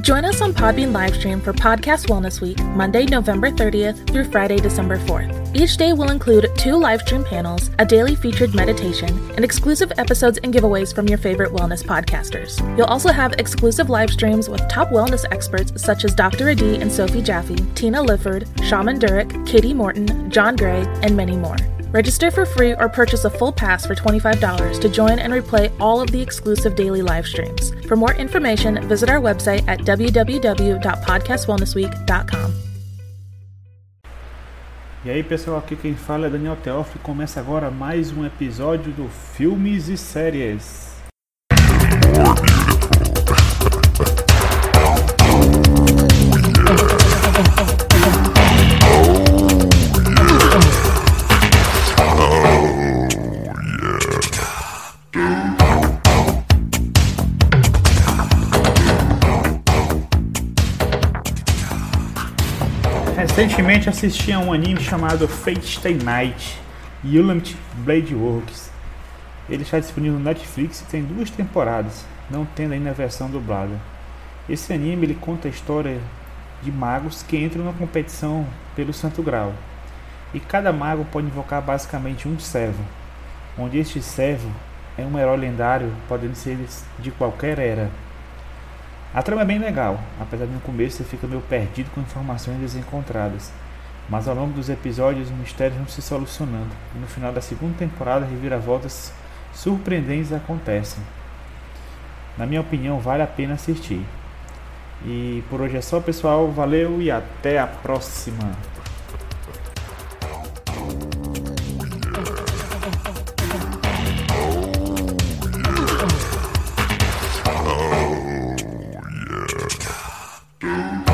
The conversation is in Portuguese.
Join us on Podbean livestream for Podcast Wellness Week, Monday, November 30th through Friday, December 4th. Each day will include two livestream panels, a daily featured meditation, and exclusive episodes and giveaways from your favorite wellness podcasters. You'll also have exclusive live streams with top wellness experts such as Dr. Adi and Sophie Jaffe, Tina Lifford, Shaman Durek, Katie Morton, John Gray, and many more. Register for free or purchase a full pass for $25 to join and replay all of the exclusive daily live streams. For more information, visit our website at www.podcastwellnessweek.com. E aí pessoal, aqui quem fala é Daniel Teófilo começa agora mais um episódio do Filmes e Séries. Recentemente assisti a um anime chamado Fate Stay Night Ultimate Blade Works. Ele está disponível no Netflix e tem duas temporadas, não tendo ainda a versão dublada. Esse anime ele conta a história de magos que entram na competição pelo Santo Grau. E cada mago pode invocar basicamente um servo, onde este servo é um herói lendário, podendo ser de qualquer era. A trama é bem legal, apesar de no começo você fica meio perdido com informações desencontradas, mas ao longo dos episódios os mistérios vão se solucionando e no final da segunda temporada reviravoltas surpreendentes acontecem. Na minha opinião, vale a pena assistir. E por hoje é só, pessoal. Valeu e até a próxima! down.